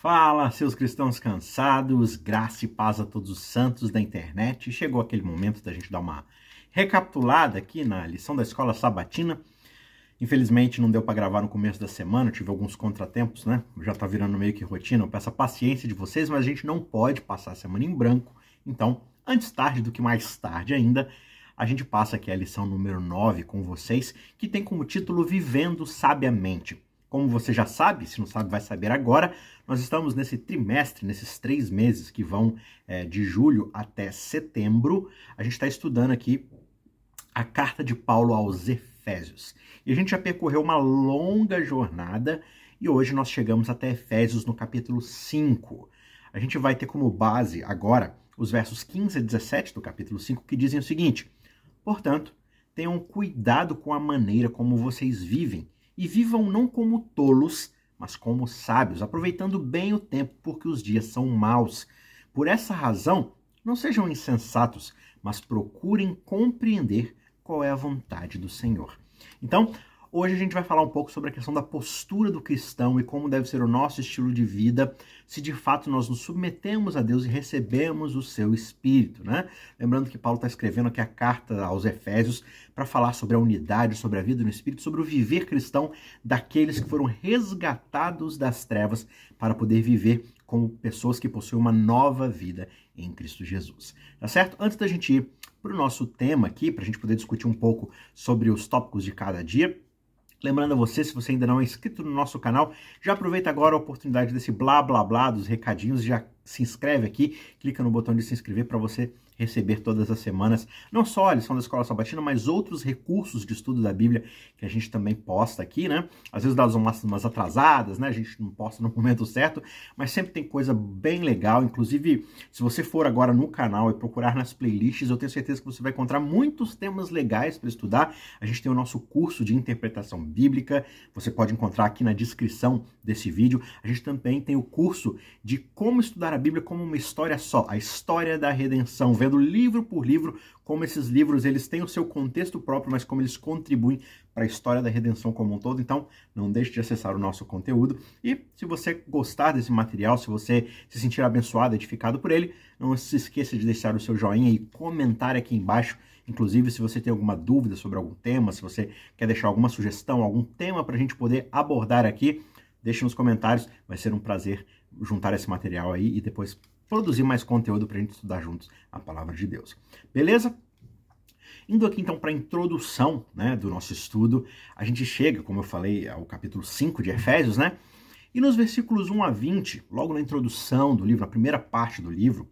Fala, seus cristãos cansados, graça e paz a todos os santos da internet. Chegou aquele momento da gente dar uma recapitulada aqui na lição da escola sabatina. Infelizmente não deu para gravar no começo da semana, tive alguns contratempos, né? Já tá virando meio que rotina. Eu peço a paciência de vocês, mas a gente não pode passar a semana em branco. Então, antes tarde do que mais tarde ainda, a gente passa aqui a lição número 9 com vocês, que tem como título Vivendo Sabiamente. Como você já sabe, se não sabe, vai saber agora, nós estamos nesse trimestre, nesses três meses que vão é, de julho até setembro. A gente está estudando aqui a carta de Paulo aos Efésios. E a gente já percorreu uma longa jornada e hoje nós chegamos até Efésios no capítulo 5. A gente vai ter como base agora os versos 15 a 17 do capítulo 5 que dizem o seguinte: Portanto, tenham cuidado com a maneira como vocês vivem e vivam não como tolos, mas como sábios, aproveitando bem o tempo, porque os dias são maus. Por essa razão, não sejam insensatos, mas procurem compreender qual é a vontade do Senhor. Então, Hoje a gente vai falar um pouco sobre a questão da postura do cristão e como deve ser o nosso estilo de vida, se de fato nós nos submetemos a Deus e recebemos o seu Espírito, né? Lembrando que Paulo está escrevendo aqui a carta aos Efésios para falar sobre a unidade, sobre a vida no Espírito, sobre o viver cristão daqueles que foram resgatados das trevas para poder viver como pessoas que possuem uma nova vida em Cristo Jesus. Tá certo? Antes da gente ir para o nosso tema aqui, para a gente poder discutir um pouco sobre os tópicos de cada dia, Lembrando a você, se você ainda não é inscrito no nosso canal, já aproveita agora a oportunidade desse blá blá blá dos recadinhos, já se inscreve aqui, clica no botão de se inscrever para você receber todas as semanas, não só a lição da Escola Sabatina, mas outros recursos de estudo da Bíblia que a gente também posta aqui, né? Às vezes dá umas, umas atrasadas, né? A gente não posta no momento certo, mas sempre tem coisa bem legal. Inclusive, se você for agora no canal e procurar nas playlists, eu tenho certeza que você vai encontrar muitos temas legais para estudar. A gente tem o nosso curso de interpretação bíblica, você pode encontrar aqui na descrição desse vídeo. A gente também tem o curso de como estudar a Bíblia como uma história só, a história da redenção, vendo livro por livro como esses livros eles têm o seu contexto próprio, mas como eles contribuem para a história da redenção como um todo. Então, não deixe de acessar o nosso conteúdo. E se você gostar desse material, se você se sentir abençoado, edificado por ele, não se esqueça de deixar o seu joinha e comentar aqui embaixo. Inclusive, se você tem alguma dúvida sobre algum tema, se você quer deixar alguma sugestão, algum tema para a gente poder abordar aqui, deixe nos comentários. Vai ser um prazer juntar esse material aí e depois produzir mais conteúdo para a gente estudar juntos a palavra de Deus. Beleza? Indo aqui então para a introdução né, do nosso estudo, a gente chega, como eu falei, ao capítulo 5 de Efésios, né? E nos versículos 1 a 20, logo na introdução do livro, na primeira parte do livro,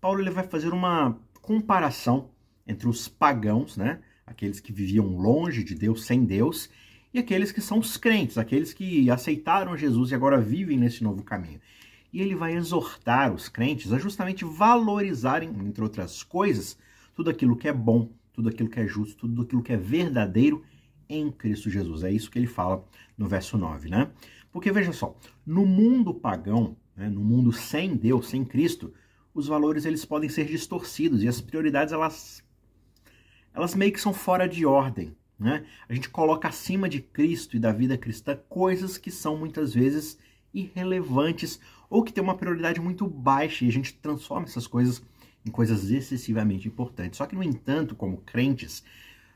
Paulo ele vai fazer uma comparação entre os pagãos, né? Aqueles que viviam longe de Deus, sem Deus, e aqueles que são os crentes, aqueles que aceitaram Jesus e agora vivem nesse novo caminho e ele vai exortar os crentes a justamente valorizarem, entre outras coisas, tudo aquilo que é bom, tudo aquilo que é justo, tudo aquilo que é verdadeiro em Cristo Jesus. É isso que ele fala no verso 9, né? Porque veja só, no mundo pagão, né, no mundo sem Deus, sem Cristo, os valores eles podem ser distorcidos e as prioridades elas elas meio que são fora de ordem, né? A gente coloca acima de Cristo e da vida cristã coisas que são muitas vezes irrelevantes ou que tem uma prioridade muito baixa e a gente transforma essas coisas em coisas excessivamente importantes. Só que, no entanto, como crentes,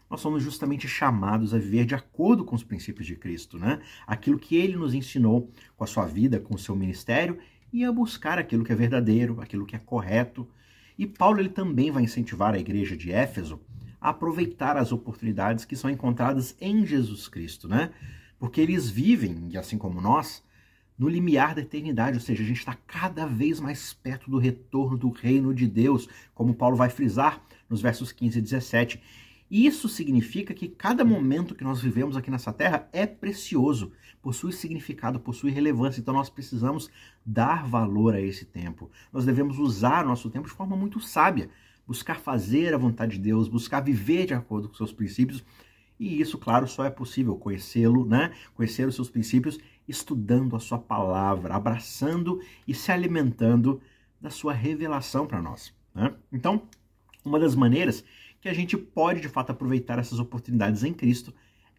nós somos justamente chamados a viver de acordo com os princípios de Cristo, né? Aquilo que ele nos ensinou com a sua vida, com o seu ministério e a buscar aquilo que é verdadeiro, aquilo que é correto. E Paulo ele também vai incentivar a igreja de Éfeso a aproveitar as oportunidades que são encontradas em Jesus Cristo, né? Porque eles vivem, e assim como nós, no limiar da eternidade, ou seja, a gente está cada vez mais perto do retorno do reino de Deus, como Paulo vai frisar nos versos 15 e 17. Isso significa que cada momento que nós vivemos aqui nessa terra é precioso, possui significado, possui relevância, então nós precisamos dar valor a esse tempo. Nós devemos usar o nosso tempo de forma muito sábia, buscar fazer a vontade de Deus, buscar viver de acordo com seus princípios e isso, claro, só é possível conhecê-lo, né? Conhecer os seus princípios estudando a sua palavra, abraçando e se alimentando da sua revelação para nós. Né? Então, uma das maneiras que a gente pode de fato aproveitar essas oportunidades em Cristo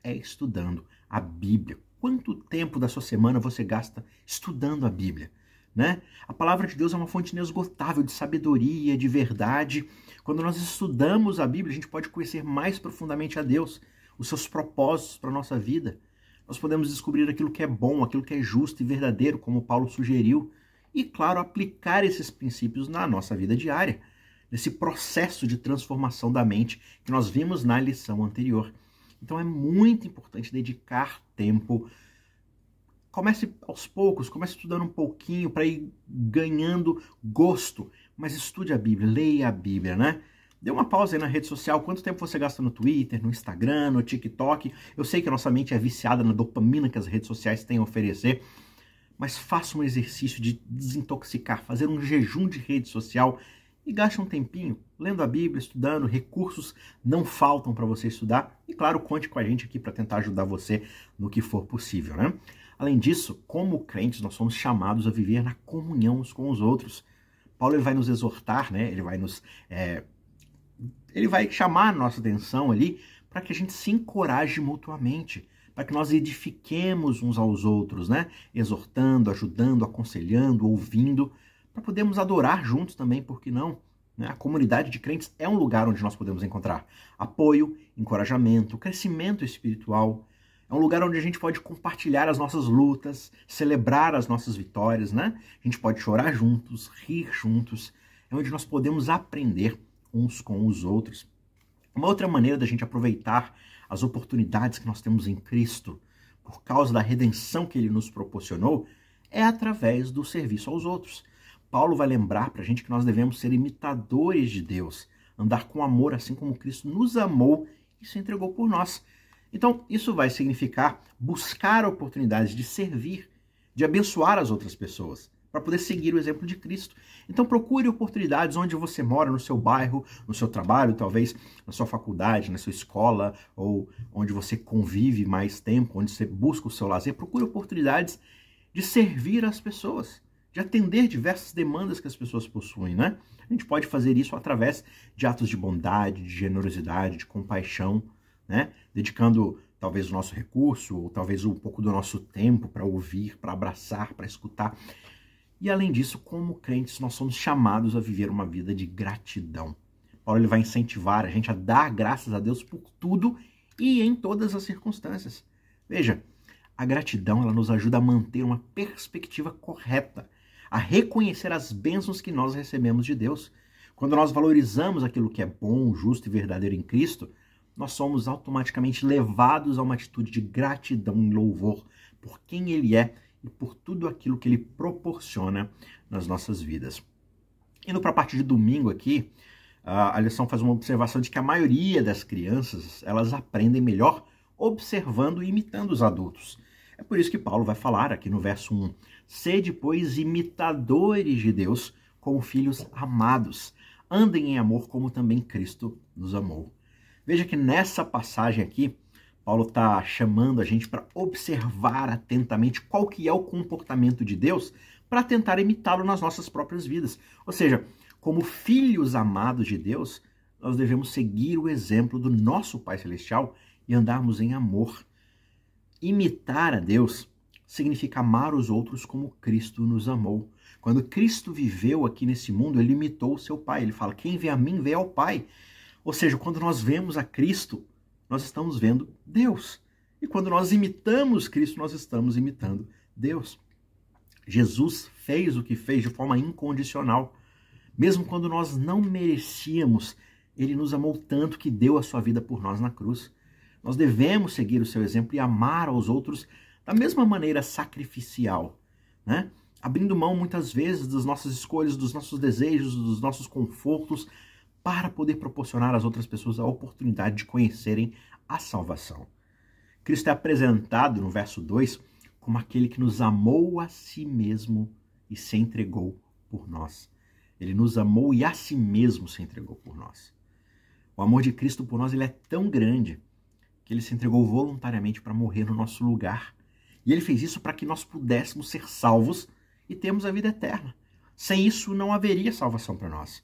é estudando a Bíblia. Quanto tempo da sua semana você gasta estudando a Bíblia? Né? A palavra de Deus é uma fonte inesgotável de sabedoria, de verdade. Quando nós estudamos a Bíblia, a gente pode conhecer mais profundamente a Deus, os seus propósitos para a nossa vida. Nós podemos descobrir aquilo que é bom, aquilo que é justo e verdadeiro, como Paulo sugeriu, e, claro, aplicar esses princípios na nossa vida diária, nesse processo de transformação da mente que nós vimos na lição anterior. Então é muito importante dedicar tempo. Comece aos poucos, comece estudando um pouquinho para ir ganhando gosto, mas estude a Bíblia, leia a Bíblia, né? Dê uma pausa aí na rede social. Quanto tempo você gasta no Twitter, no Instagram, no TikTok? Eu sei que a nossa mente é viciada na dopamina que as redes sociais têm a oferecer, mas faça um exercício de desintoxicar, fazer um jejum de rede social e gaste um tempinho lendo a Bíblia, estudando, recursos não faltam para você estudar. E claro, conte com a gente aqui para tentar ajudar você no que for possível, né? Além disso, como crentes, nós somos chamados a viver na comunhão uns com os outros. Paulo ele vai nos exortar, né? Ele vai nos é, ele vai chamar a nossa atenção ali para que a gente se encoraje mutuamente, para que nós edifiquemos uns aos outros, né? Exortando, ajudando, aconselhando, ouvindo, para podermos adorar juntos também, por que não? Né? A comunidade de crentes é um lugar onde nós podemos encontrar apoio, encorajamento, crescimento espiritual. É um lugar onde a gente pode compartilhar as nossas lutas, celebrar as nossas vitórias, né? A gente pode chorar juntos, rir juntos. É onde nós podemos aprender uns com os outros. Uma outra maneira da gente aproveitar as oportunidades que nós temos em Cristo, por causa da redenção que ele nos proporcionou, é através do serviço aos outros. Paulo vai lembrar para a gente que nós devemos ser imitadores de Deus, andar com amor assim como Cristo nos amou e se entregou por nós. Então, isso vai significar buscar oportunidades de servir, de abençoar as outras pessoas para poder seguir o exemplo de Cristo. Então procure oportunidades onde você mora, no seu bairro, no seu trabalho, talvez na sua faculdade, na sua escola, ou onde você convive mais tempo, onde você busca o seu lazer. Procure oportunidades de servir as pessoas, de atender diversas demandas que as pessoas possuem, né? A gente pode fazer isso através de atos de bondade, de generosidade, de compaixão, né? Dedicando talvez o nosso recurso, ou talvez um pouco do nosso tempo para ouvir, para abraçar, para escutar. E além disso, como crentes, nós somos chamados a viver uma vida de gratidão. Paulo ele vai incentivar a gente a dar graças a Deus por tudo e em todas as circunstâncias. Veja, a gratidão ela nos ajuda a manter uma perspectiva correta, a reconhecer as bênçãos que nós recebemos de Deus. Quando nós valorizamos aquilo que é bom, justo e verdadeiro em Cristo, nós somos automaticamente levados a uma atitude de gratidão e louvor por quem Ele é e por tudo aquilo que ele proporciona nas nossas vidas. Indo para a parte de domingo aqui, a lição faz uma observação de que a maioria das crianças elas aprendem melhor observando e imitando os adultos. É por isso que Paulo vai falar aqui no verso 1: Sede, pois, imitadores de Deus como filhos amados. Andem em amor como também Cristo nos amou. Veja que nessa passagem aqui, Paulo está chamando a gente para observar atentamente qual que é o comportamento de Deus para tentar imitá-lo nas nossas próprias vidas. Ou seja, como filhos amados de Deus, nós devemos seguir o exemplo do nosso Pai Celestial e andarmos em amor. Imitar a Deus significa amar os outros como Cristo nos amou. Quando Cristo viveu aqui nesse mundo, ele imitou o seu Pai. Ele fala: Quem vê a mim, vê ao Pai. Ou seja, quando nós vemos a Cristo, nós estamos vendo Deus. E quando nós imitamos Cristo, nós estamos imitando Deus. Jesus fez o que fez de forma incondicional. Mesmo quando nós não merecíamos, ele nos amou tanto que deu a sua vida por nós na cruz. Nós devemos seguir o seu exemplo e amar aos outros da mesma maneira sacrificial, né? Abrindo mão muitas vezes das nossas escolhas, dos nossos desejos, dos nossos confortos, para poder proporcionar às outras pessoas a oportunidade de conhecerem a salvação. Cristo é apresentado no verso 2 como aquele que nos amou a si mesmo e se entregou por nós. Ele nos amou e a si mesmo se entregou por nós. O amor de Cristo por nós ele é tão grande que ele se entregou voluntariamente para morrer no nosso lugar. E ele fez isso para que nós pudéssemos ser salvos e termos a vida eterna. Sem isso não haveria salvação para nós.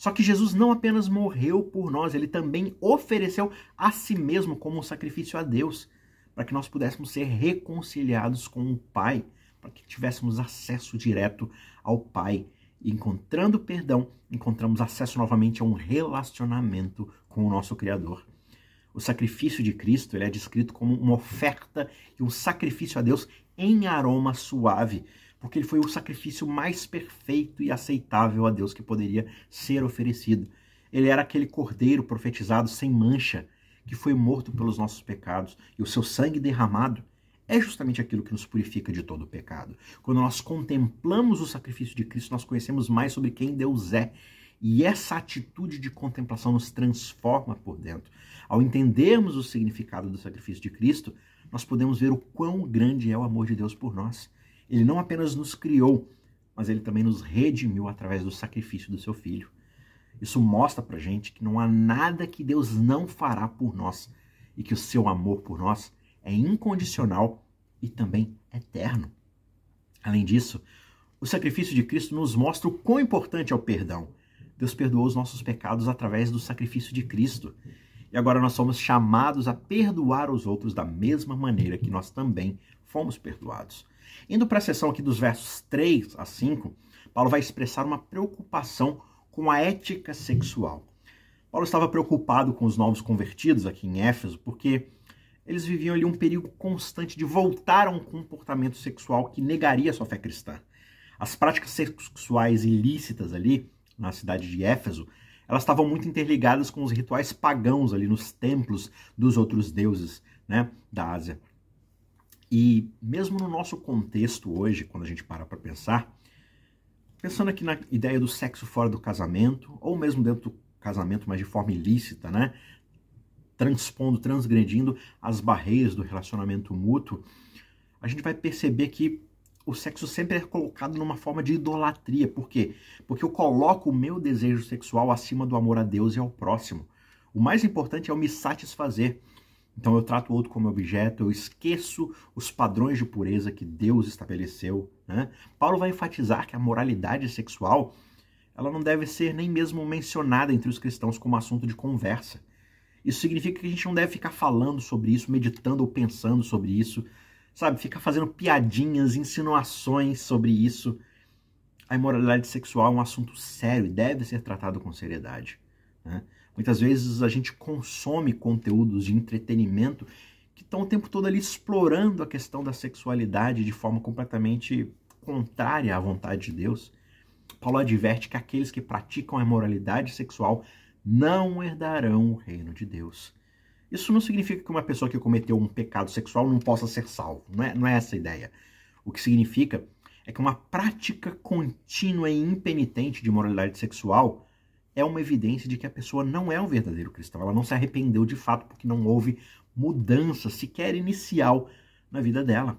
Só que Jesus não apenas morreu por nós, ele também ofereceu a si mesmo como um sacrifício a Deus, para que nós pudéssemos ser reconciliados com o Pai, para que tivéssemos acesso direto ao Pai. E encontrando perdão, encontramos acesso novamente a um relacionamento com o nosso Criador. O sacrifício de Cristo ele é descrito como uma oferta e um sacrifício a Deus em aroma suave, porque ele foi o sacrifício mais perfeito e aceitável a Deus que poderia ser oferecido. Ele era aquele cordeiro profetizado sem mancha, que foi morto pelos nossos pecados, e o seu sangue derramado é justamente aquilo que nos purifica de todo o pecado. Quando nós contemplamos o sacrifício de Cristo, nós conhecemos mais sobre quem Deus é. E essa atitude de contemplação nos transforma por dentro. Ao entendermos o significado do sacrifício de Cristo, nós podemos ver o quão grande é o amor de Deus por nós. Ele não apenas nos criou, mas ele também nos redimiu através do sacrifício do seu filho. Isso mostra pra gente que não há nada que Deus não fará por nós e que o seu amor por nós é incondicional e também eterno. Além disso, o sacrifício de Cristo nos mostra o quão importante é o perdão. Deus perdoou os nossos pecados através do sacrifício de Cristo. E agora nós somos chamados a perdoar os outros da mesma maneira que nós também fomos perdoados. Indo para a seção aqui dos versos 3 a 5, Paulo vai expressar uma preocupação com a ética sexual. Paulo estava preocupado com os novos convertidos aqui em Éfeso, porque eles viviam ali um perigo constante de voltar a um comportamento sexual que negaria a sua fé cristã. As práticas sexuais ilícitas ali, na cidade de Éfeso, elas estavam muito interligadas com os rituais pagãos ali nos templos dos outros deuses né, da Ásia. E mesmo no nosso contexto hoje, quando a gente para para pensar, pensando aqui na ideia do sexo fora do casamento, ou mesmo dentro do casamento, mas de forma ilícita, né? transpondo, transgredindo as barreiras do relacionamento mútuo, a gente vai perceber que o sexo sempre é colocado numa forma de idolatria. Por quê? Porque eu coloco o meu desejo sexual acima do amor a Deus e ao próximo. O mais importante é eu me satisfazer. Então eu trato o outro como objeto, eu esqueço os padrões de pureza que Deus estabeleceu. Né? Paulo vai enfatizar que a moralidade sexual ela não deve ser nem mesmo mencionada entre os cristãos como assunto de conversa. Isso significa que a gente não deve ficar falando sobre isso, meditando ou pensando sobre isso, sabe? Ficar fazendo piadinhas, insinuações sobre isso. A imoralidade sexual é um assunto sério e deve ser tratado com seriedade. Né? Muitas vezes a gente consome conteúdos de entretenimento que estão o tempo todo ali explorando a questão da sexualidade de forma completamente contrária à vontade de Deus. Paulo adverte que aqueles que praticam a imoralidade sexual não herdarão o reino de Deus. Isso não significa que uma pessoa que cometeu um pecado sexual não possa ser salvo. Não é, não é essa a ideia. O que significa é que uma prática contínua e impenitente de moralidade sexual é uma evidência de que a pessoa não é um verdadeiro cristão. Ela não se arrependeu de fato porque não houve mudança sequer inicial na vida dela.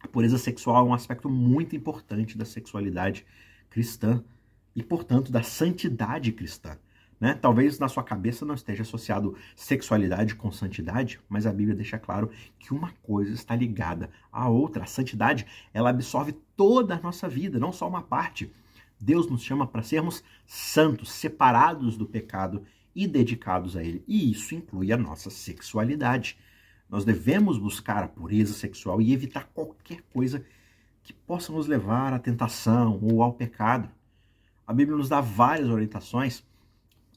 A pureza sexual é um aspecto muito importante da sexualidade cristã e, portanto, da santidade cristã. Né? Talvez na sua cabeça não esteja associado sexualidade com santidade, mas a Bíblia deixa claro que uma coisa está ligada à outra. A santidade, ela absorve toda a nossa vida, não só uma parte. Deus nos chama para sermos santos, separados do pecado e dedicados a ele. E isso inclui a nossa sexualidade. Nós devemos buscar a pureza sexual e evitar qualquer coisa que possa nos levar à tentação ou ao pecado. A Bíblia nos dá várias orientações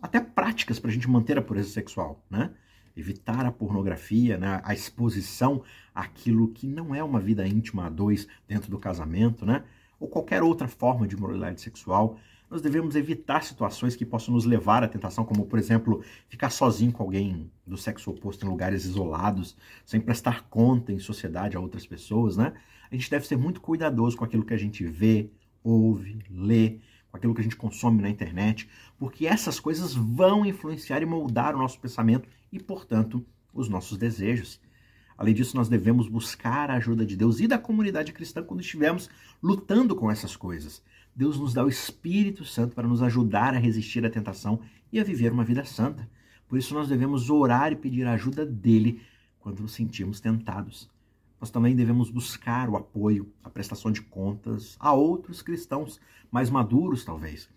até práticas para a gente manter a pureza sexual, né? Evitar a pornografia, né? a exposição àquilo que não é uma vida íntima a dois dentro do casamento, né? Ou qualquer outra forma de moralidade sexual. Nós devemos evitar situações que possam nos levar à tentação, como, por exemplo, ficar sozinho com alguém do sexo oposto em lugares isolados, sem prestar conta em sociedade a outras pessoas, né? A gente deve ser muito cuidadoso com aquilo que a gente vê, ouve, lê, com aquilo que a gente consome na internet, porque essas coisas vão influenciar e moldar o nosso pensamento e, portanto, os nossos desejos. Além disso, nós devemos buscar a ajuda de Deus e da comunidade cristã quando estivermos lutando com essas coisas. Deus nos dá o Espírito Santo para nos ajudar a resistir à tentação e a viver uma vida santa. Por isso, nós devemos orar e pedir a ajuda dele quando nos sentirmos tentados nós também devemos buscar o apoio, a prestação de contas a outros cristãos mais maduros, talvez.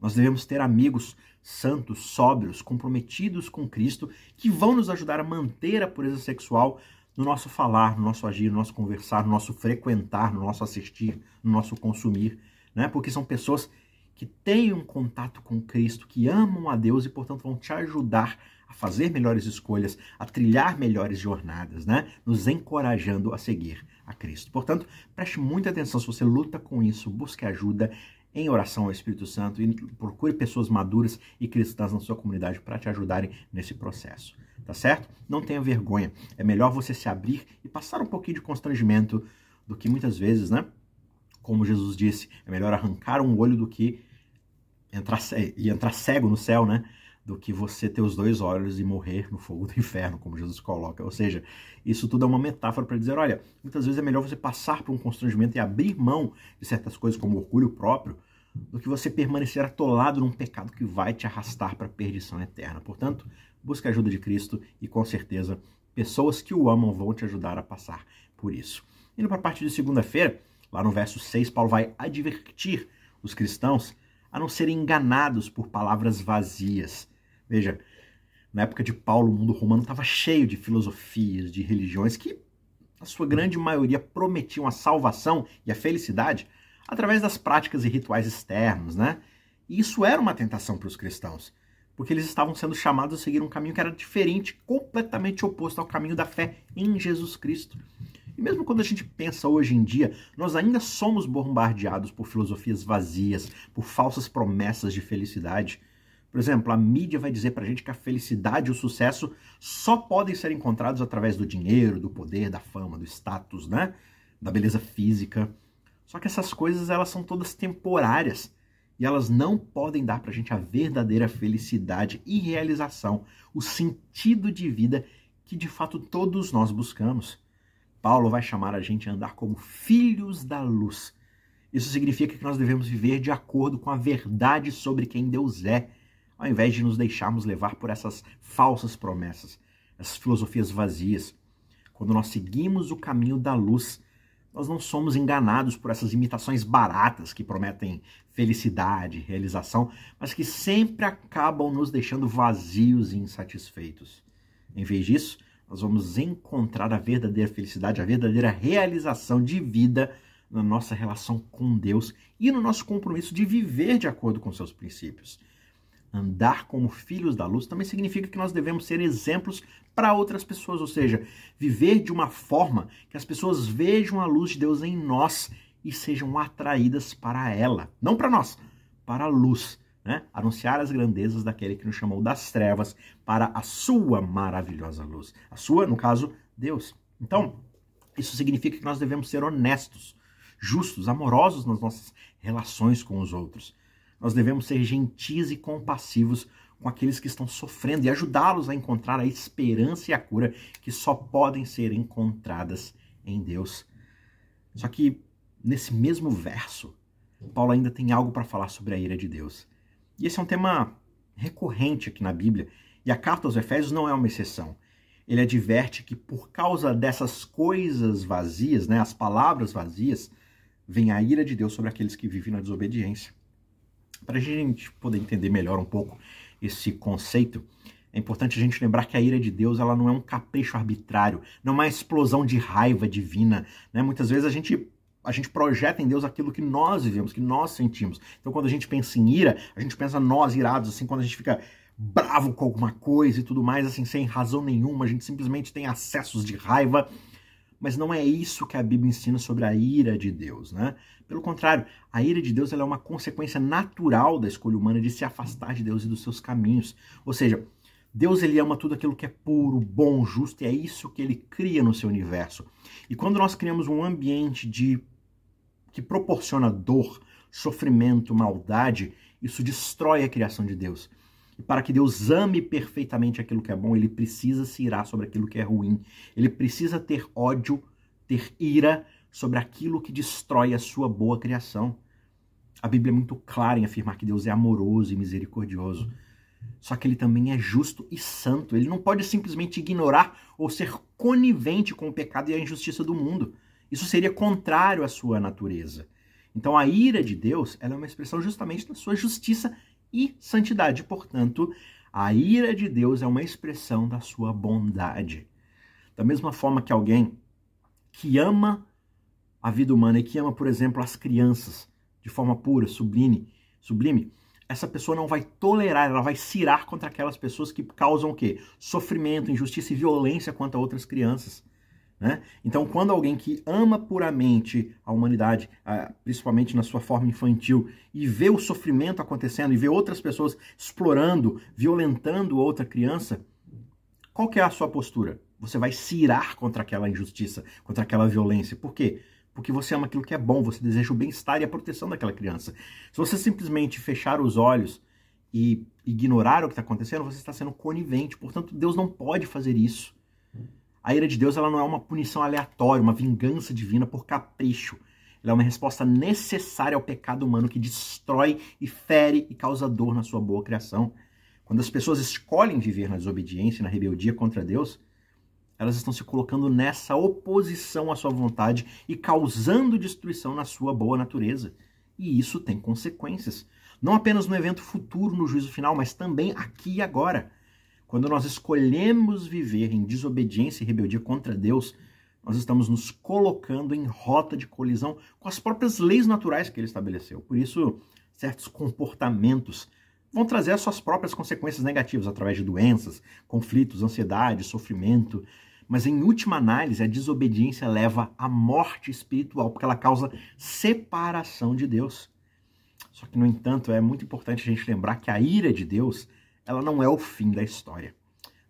Nós devemos ter amigos santos, sóbrios, comprometidos com Cristo, que vão nos ajudar a manter a pureza sexual no nosso falar, no nosso agir, no nosso conversar, no nosso frequentar, no nosso assistir, no nosso consumir, né? Porque são pessoas que têm um contato com Cristo, que amam a Deus e, portanto, vão te ajudar a fazer melhores escolhas, a trilhar melhores jornadas, né? Nos encorajando a seguir a Cristo. Portanto, preste muita atenção se você luta com isso, busque ajuda em oração ao Espírito Santo e procure pessoas maduras e cristãs na sua comunidade para te ajudarem nesse processo tá certo? Não tenha vergonha. É melhor você se abrir e passar um pouquinho de constrangimento do que muitas vezes, né? Como Jesus disse, é melhor arrancar um olho do que entrar e entrar cego no céu, né? Do que você ter os dois olhos e morrer no fogo do inferno, como Jesus coloca. Ou seja, isso tudo é uma metáfora para dizer, olha, muitas vezes é melhor você passar por um constrangimento e abrir mão de certas coisas como orgulho próprio, do que você permanecer atolado num pecado que vai te arrastar para a perdição eterna. Portanto, busque a ajuda de Cristo e com certeza pessoas que o amam vão te ajudar a passar por isso. Indo para a parte de segunda-feira, lá no verso 6, Paulo vai advertir os cristãos a não serem enganados por palavras vazias. Veja, na época de Paulo, o mundo romano estava cheio de filosofias, de religiões que, na sua grande maioria, prometiam a salvação e a felicidade através das práticas e rituais externos, né? E isso era uma tentação para os cristãos porque eles estavam sendo chamados a seguir um caminho que era diferente, completamente oposto ao caminho da fé em Jesus Cristo. E mesmo quando a gente pensa hoje em dia, nós ainda somos bombardeados por filosofias vazias, por falsas promessas de felicidade. Por exemplo, a mídia vai dizer pra gente que a felicidade e o sucesso só podem ser encontrados através do dinheiro, do poder, da fama, do status, né? Da beleza física. Só que essas coisas elas são todas temporárias e elas não podem dar para a gente a verdadeira felicidade e realização, o sentido de vida que de fato todos nós buscamos. Paulo vai chamar a gente a andar como filhos da luz. Isso significa que nós devemos viver de acordo com a verdade sobre quem Deus é, ao invés de nos deixarmos levar por essas falsas promessas, essas filosofias vazias. Quando nós seguimos o caminho da luz, nós não somos enganados por essas imitações baratas que prometem felicidade, realização, mas que sempre acabam nos deixando vazios e insatisfeitos. Em vez disso, nós vamos encontrar a verdadeira felicidade, a verdadeira realização de vida na nossa relação com Deus e no nosso compromisso de viver de acordo com seus princípios. Andar como filhos da luz também significa que nós devemos ser exemplos para outras pessoas, ou seja, viver de uma forma que as pessoas vejam a luz de Deus em nós e sejam atraídas para ela, não para nós, para a luz. Né? Anunciar as grandezas daquele que nos chamou das trevas para a sua maravilhosa luz. A sua, no caso, Deus. Então, isso significa que nós devemos ser honestos, justos, amorosos nas nossas relações com os outros. Nós devemos ser gentis e compassivos com aqueles que estão sofrendo e ajudá-los a encontrar a esperança e a cura que só podem ser encontradas em Deus. Só que nesse mesmo verso, Paulo ainda tem algo para falar sobre a ira de Deus. E esse é um tema recorrente aqui na Bíblia, e a carta aos Efésios não é uma exceção. Ele adverte que por causa dessas coisas vazias, né, as palavras vazias, vem a ira de Deus sobre aqueles que vivem na desobediência. Para a gente poder entender melhor um pouco esse conceito, é importante a gente lembrar que a ira de Deus ela não é um capricho arbitrário, não é uma explosão de raiva divina. Né? Muitas vezes a gente, a gente projeta em Deus aquilo que nós vivemos, que nós sentimos. Então quando a gente pensa em ira, a gente pensa nós irados, assim, quando a gente fica bravo com alguma coisa e tudo mais, assim, sem razão nenhuma, a gente simplesmente tem acessos de raiva mas não é isso que a Bíblia ensina sobre a ira de Deus, né? Pelo contrário, a ira de Deus é uma consequência natural da escolha humana de se afastar de Deus e dos seus caminhos. Ou seja, Deus ele ama tudo aquilo que é puro, bom, justo, e é isso que ele cria no seu universo. E quando nós criamos um ambiente de que proporciona dor, sofrimento, maldade, isso destrói a criação de Deus. E para que Deus ame perfeitamente aquilo que é bom, ele precisa se irar sobre aquilo que é ruim. Ele precisa ter ódio, ter ira sobre aquilo que destrói a sua boa criação. A Bíblia é muito clara em afirmar que Deus é amoroso e misericordioso. Só que ele também é justo e santo. Ele não pode simplesmente ignorar ou ser conivente com o pecado e a injustiça do mundo. Isso seria contrário à sua natureza. Então a ira de Deus é uma expressão justamente da sua justiça e santidade. Portanto, a ira de Deus é uma expressão da sua bondade. Da mesma forma que alguém que ama a vida humana e que ama, por exemplo, as crianças de forma pura, sublime, sublime, essa pessoa não vai tolerar, ela vai cirar contra aquelas pessoas que causam o quê? Sofrimento, injustiça e violência contra outras crianças. Né? Então, quando alguém que ama puramente a humanidade, principalmente na sua forma infantil, e vê o sofrimento acontecendo, e vê outras pessoas explorando, violentando outra criança, qual que é a sua postura? Você vai cirar contra aquela injustiça, contra aquela violência. Por quê? Porque você ama aquilo que é bom, você deseja o bem-estar e a proteção daquela criança. Se você simplesmente fechar os olhos e ignorar o que está acontecendo, você está sendo conivente. Portanto, Deus não pode fazer isso. A ira de Deus ela não é uma punição aleatória, uma vingança divina por capricho. Ela é uma resposta necessária ao pecado humano que destrói e fere e causa dor na sua boa criação. Quando as pessoas escolhem viver na desobediência e na rebeldia contra Deus, elas estão se colocando nessa oposição à sua vontade e causando destruição na sua boa natureza. E isso tem consequências. Não apenas no evento futuro, no juízo final, mas também aqui e agora. Quando nós escolhemos viver em desobediência e rebeldia contra Deus, nós estamos nos colocando em rota de colisão com as próprias leis naturais que ele estabeleceu. Por isso, certos comportamentos vão trazer as suas próprias consequências negativas através de doenças, conflitos, ansiedade, sofrimento. Mas em última análise, a desobediência leva à morte espiritual, porque ela causa separação de Deus. Só que, no entanto, é muito importante a gente lembrar que a ira de Deus ela não é o fim da história.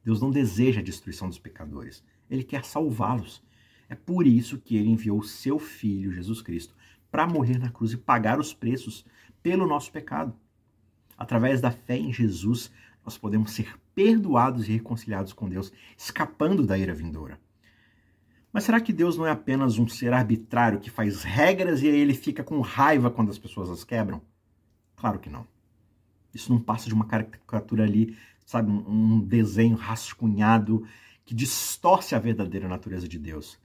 Deus não deseja a destruição dos pecadores, ele quer salvá-los. É por isso que ele enviou o seu filho, Jesus Cristo, para morrer na cruz e pagar os preços pelo nosso pecado. Através da fé em Jesus, nós podemos ser perdoados e reconciliados com Deus, escapando da ira vindoura. Mas será que Deus não é apenas um ser arbitrário que faz regras e aí ele fica com raiva quando as pessoas as quebram? Claro que não. Isso não passa de uma caricatura ali, sabe, um desenho rascunhado que distorce a verdadeira natureza de Deus.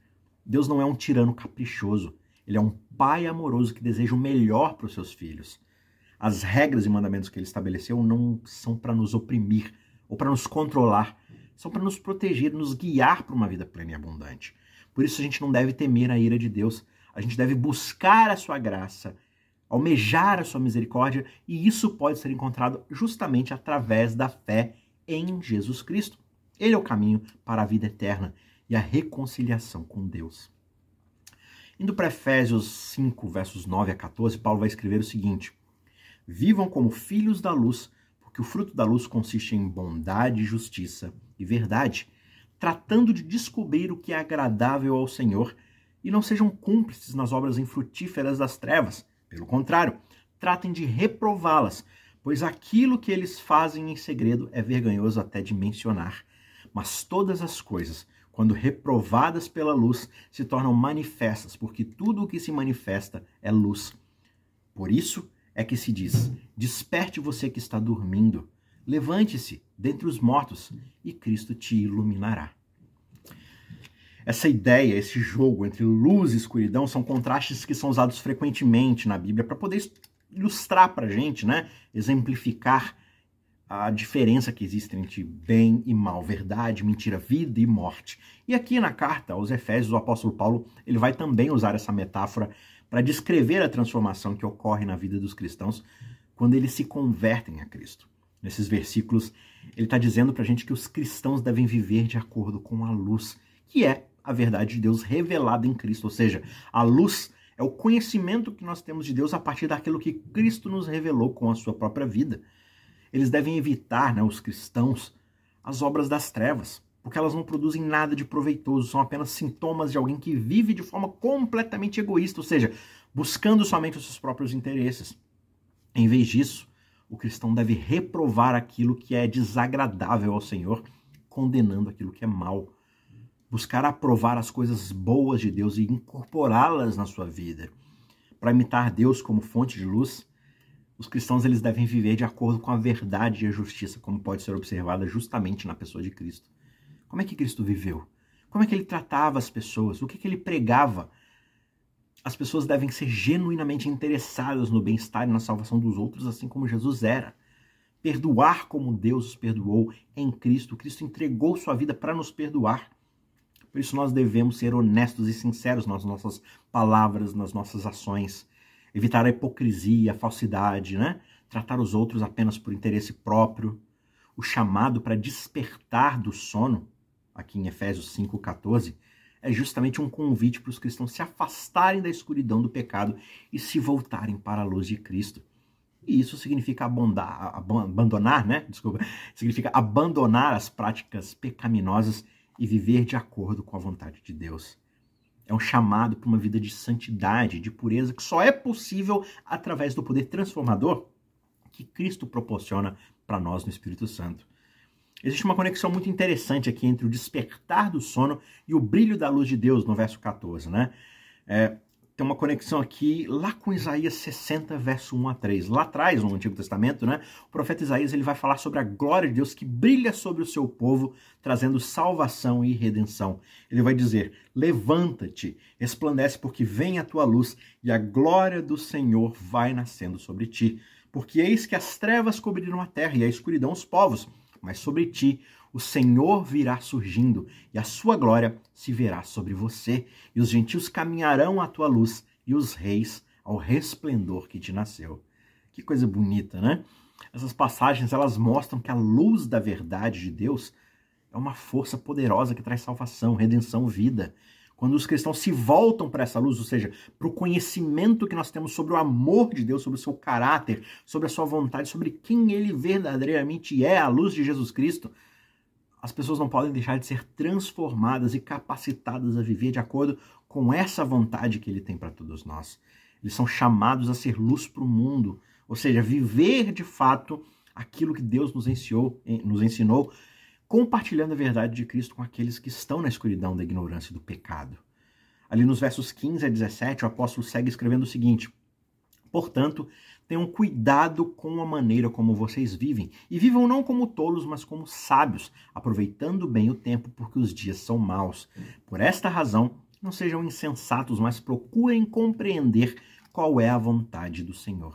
Deus não é um tirano caprichoso, ele é um pai amoroso que deseja o melhor para os seus filhos. As regras e mandamentos que ele estabeleceu não são para nos oprimir ou para nos controlar, são para nos proteger, nos guiar para uma vida plena e abundante. Por isso a gente não deve temer a ira de Deus, a gente deve buscar a sua graça almejar a sua misericórdia, e isso pode ser encontrado justamente através da fé em Jesus Cristo. Ele é o caminho para a vida eterna e a reconciliação com Deus. Indo para Efésios 5, versos 9 a 14, Paulo vai escrever o seguinte: Vivam como filhos da luz, porque o fruto da luz consiste em bondade, justiça e verdade, tratando de descobrir o que é agradável ao Senhor, e não sejam cúmplices nas obras infrutíferas das trevas pelo contrário, tratem de reprová-las, pois aquilo que eles fazem em segredo é vergonhoso até de mencionar. Mas todas as coisas, quando reprovadas pela luz, se tornam manifestas, porque tudo o que se manifesta é luz. Por isso é que se diz: Desperte você que está dormindo, levante-se dentre os mortos, e Cristo te iluminará. Essa ideia, esse jogo entre luz e escuridão são contrastes que são usados frequentemente na Bíblia para poder ilustrar para a gente, né? exemplificar a diferença que existe entre bem e mal, verdade, mentira, vida e morte. E aqui na carta aos Efésios, o apóstolo Paulo ele vai também usar essa metáfora para descrever a transformação que ocorre na vida dos cristãos quando eles se convertem a Cristo. Nesses versículos, ele está dizendo para a gente que os cristãos devem viver de acordo com a luz, que é a verdade de Deus revelada em Cristo, ou seja, a luz é o conhecimento que nós temos de Deus a partir daquilo que Cristo nos revelou com a sua própria vida. Eles devem evitar, né, os cristãos, as obras das trevas, porque elas não produzem nada de proveitoso, são apenas sintomas de alguém que vive de forma completamente egoísta, ou seja, buscando somente os seus próprios interesses. Em vez disso, o cristão deve reprovar aquilo que é desagradável ao Senhor, condenando aquilo que é mal buscar aprovar as coisas boas de Deus e incorporá-las na sua vida. Para imitar Deus como fonte de luz, os cristãos eles devem viver de acordo com a verdade e a justiça, como pode ser observada justamente na pessoa de Cristo. Como é que Cristo viveu? Como é que ele tratava as pessoas? O que, que ele pregava? As pessoas devem ser genuinamente interessadas no bem-estar e na salvação dos outros, assim como Jesus era. Perdoar como Deus os perdoou em Cristo. Cristo entregou sua vida para nos perdoar Por isso nós devemos ser honestos e sinceros nas nossas palavras, nas nossas ações. Evitar a hipocrisia, a falsidade, né? Tratar os outros apenas por interesse próprio. O chamado para despertar do sono, aqui em Efésios 5,14, é justamente um convite para os cristãos se afastarem da escuridão do pecado e se voltarem para a luz de Cristo. E isso significa abondar, abandonar, né? Desculpa. Significa abandonar as práticas pecaminosas e viver de acordo com a vontade de Deus. É um chamado para uma vida de santidade, de pureza, que só é possível através do poder transformador que Cristo proporciona para nós no Espírito Santo. Existe uma conexão muito interessante aqui entre o despertar do sono e o brilho da luz de Deus no verso 14, né? É, tem uma conexão aqui lá com Isaías 60, verso 1 a 3. Lá atrás, no Antigo Testamento, né, o profeta Isaías ele vai falar sobre a glória de Deus que brilha sobre o seu povo, trazendo salvação e redenção. Ele vai dizer: Levanta-te, resplandece, porque vem a tua luz, e a glória do Senhor vai nascendo sobre ti. Porque eis que as trevas cobriram a terra e a escuridão os povos, mas sobre ti o Senhor virá surgindo, e a sua glória se verá sobre você, e os gentios caminharão à tua luz, e os reis ao resplendor que te nasceu. Que coisa bonita, né? Essas passagens elas mostram que a luz da verdade de Deus é uma força poderosa que traz salvação, redenção, vida. Quando os cristãos se voltam para essa luz, ou seja, para o conhecimento que nós temos sobre o amor de Deus, sobre o seu caráter, sobre a sua vontade, sobre quem ele verdadeiramente é, a luz de Jesus Cristo, as pessoas não podem deixar de ser transformadas e capacitadas a viver de acordo com essa vontade que ele tem para todos nós. Eles são chamados a ser luz para o mundo, ou seja, viver de fato aquilo que Deus nos ensinou, nos ensinou, compartilhando a verdade de Cristo com aqueles que estão na escuridão da ignorância e do pecado. Ali nos versos 15 a 17, o apóstolo segue escrevendo o seguinte: Portanto, Tenham cuidado com a maneira como vocês vivem e vivam não como tolos, mas como sábios, aproveitando bem o tempo, porque os dias são maus. Por esta razão, não sejam insensatos, mas procurem compreender qual é a vontade do Senhor.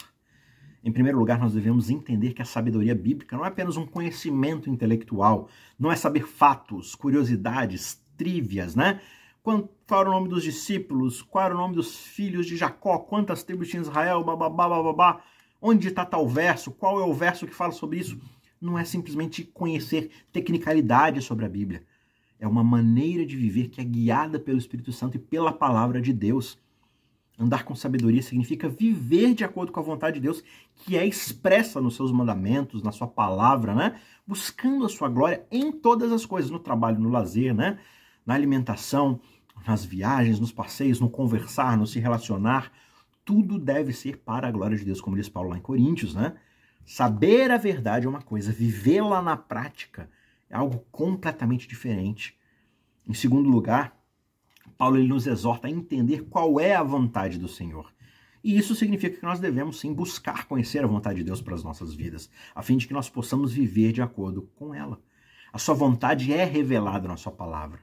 Em primeiro lugar, nós devemos entender que a sabedoria bíblica não é apenas um conhecimento intelectual, não é saber fatos, curiosidades, trívias, né? qual era o nome dos discípulos, qual era o nome dos filhos de Jacó, quantas tribos tinha Israel, bababá, bababá, onde está tal verso, qual é o verso que fala sobre isso. Não é simplesmente conhecer tecnicalidade sobre a Bíblia. É uma maneira de viver que é guiada pelo Espírito Santo e pela palavra de Deus. Andar com sabedoria significa viver de acordo com a vontade de Deus, que é expressa nos seus mandamentos, na sua palavra, né? Buscando a sua glória em todas as coisas, no trabalho, no lazer, né? Na alimentação, nas viagens, nos passeios, no conversar, no se relacionar, tudo deve ser para a glória de Deus, como diz Paulo lá em Coríntios, né? Saber a verdade é uma coisa, vivê-la na prática é algo completamente diferente. Em segundo lugar, Paulo ele nos exorta a entender qual é a vontade do Senhor. E isso significa que nós devemos sim buscar conhecer a vontade de Deus para as nossas vidas, a fim de que nós possamos viver de acordo com ela. A sua vontade é revelada na sua palavra.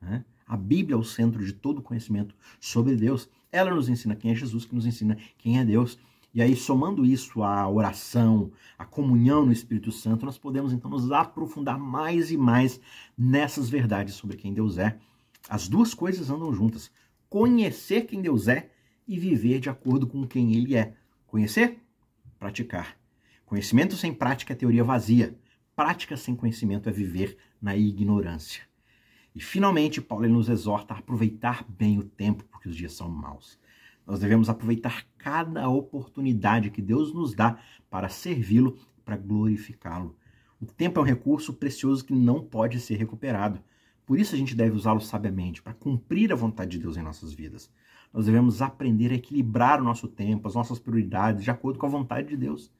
Né? A Bíblia é o centro de todo conhecimento sobre Deus. Ela nos ensina quem é Jesus, que nos ensina quem é Deus. E aí, somando isso à oração, à comunhão no Espírito Santo, nós podemos então nos aprofundar mais e mais nessas verdades sobre quem Deus é. As duas coisas andam juntas: conhecer quem Deus é e viver de acordo com quem Ele é. Conhecer? Praticar. Conhecimento sem prática é teoria vazia. Prática sem conhecimento é viver na ignorância. E finalmente, Paulo nos exorta a aproveitar bem o tempo, porque os dias são maus. Nós devemos aproveitar cada oportunidade que Deus nos dá para servi-lo, para glorificá-lo. O tempo é um recurso precioso que não pode ser recuperado. Por isso a gente deve usá-lo sabiamente, para cumprir a vontade de Deus em nossas vidas. Nós devemos aprender a equilibrar o nosso tempo, as nossas prioridades, de acordo com a vontade de Deus.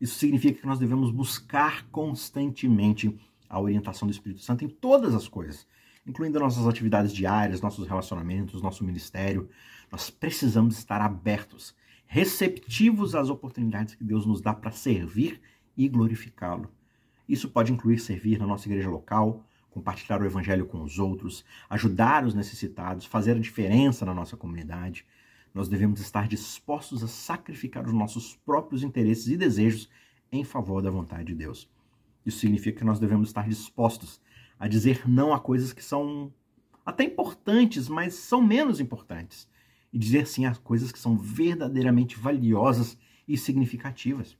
Isso significa que nós devemos buscar constantemente a orientação do Espírito Santo em todas as coisas, incluindo nossas atividades diárias, nossos relacionamentos, nosso ministério. Nós precisamos estar abertos, receptivos às oportunidades que Deus nos dá para servir e glorificá-lo. Isso pode incluir servir na nossa igreja local, compartilhar o evangelho com os outros, ajudar os necessitados, fazer a diferença na nossa comunidade. Nós devemos estar dispostos a sacrificar os nossos próprios interesses e desejos em favor da vontade de Deus. Isso significa que nós devemos estar dispostos a dizer não a coisas que são até importantes, mas são menos importantes. E dizer sim às coisas que são verdadeiramente valiosas e significativas.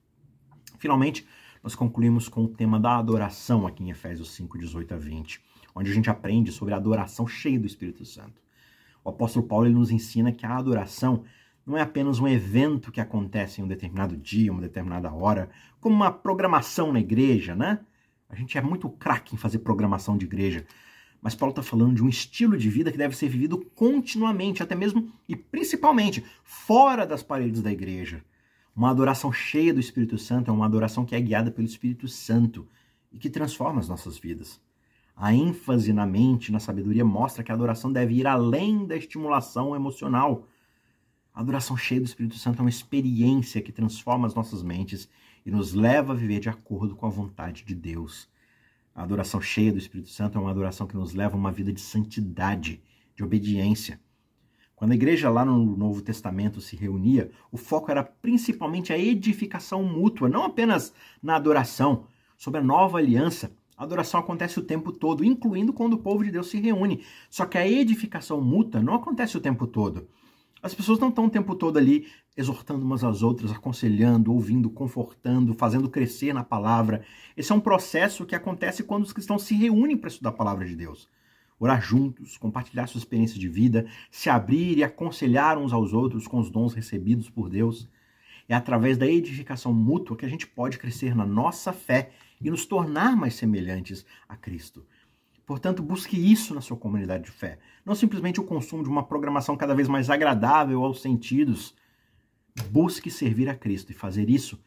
Finalmente, nós concluímos com o tema da adoração aqui em Efésios 5, 18 a 20, onde a gente aprende sobre a adoração cheia do Espírito Santo. O apóstolo Paulo ele nos ensina que a adoração não é apenas um evento que acontece em um determinado dia, uma determinada hora, como uma programação na igreja, né? A gente é muito craque em fazer programação de igreja. Mas Paulo está falando de um estilo de vida que deve ser vivido continuamente, até mesmo e principalmente fora das paredes da igreja. Uma adoração cheia do Espírito Santo é uma adoração que é guiada pelo Espírito Santo e que transforma as nossas vidas. A ênfase na mente, na sabedoria, mostra que a adoração deve ir além da estimulação emocional a adoração cheia do Espírito Santo é uma experiência que transforma as nossas mentes e nos leva a viver de acordo com a vontade de Deus. A adoração cheia do Espírito Santo é uma adoração que nos leva a uma vida de santidade, de obediência. Quando a igreja lá no Novo Testamento se reunia, o foco era principalmente a edificação mútua, não apenas na adoração. Sobre a nova aliança, a adoração acontece o tempo todo, incluindo quando o povo de Deus se reúne. Só que a edificação mútua não acontece o tempo todo. As pessoas não estão o tempo todo ali exortando umas às outras, aconselhando, ouvindo, confortando, fazendo crescer na palavra. Esse é um processo que acontece quando os cristãos se reúnem para estudar a palavra de Deus. Orar juntos, compartilhar sua experiência de vida, se abrir e aconselhar uns aos outros com os dons recebidos por Deus. É através da edificação mútua que a gente pode crescer na nossa fé e nos tornar mais semelhantes a Cristo. Portanto, busque isso na sua comunidade de fé. Não simplesmente o consumo de uma programação cada vez mais agradável aos sentidos. Busque servir a Cristo e fazer isso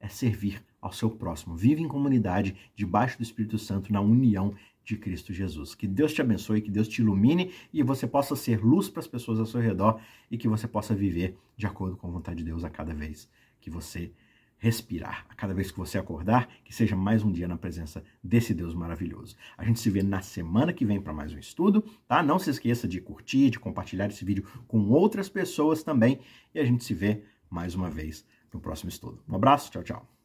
é servir ao seu próximo. Vive em comunidade, debaixo do Espírito Santo, na união de Cristo Jesus. Que Deus te abençoe, que Deus te ilumine e você possa ser luz para as pessoas ao seu redor e que você possa viver de acordo com a vontade de Deus a cada vez que você respirar. A cada vez que você acordar, que seja mais um dia na presença desse Deus maravilhoso. A gente se vê na semana que vem para mais um estudo, tá? Não se esqueça de curtir, de compartilhar esse vídeo com outras pessoas também. E a gente se vê mais uma vez no próximo estudo. Um abraço, tchau, tchau.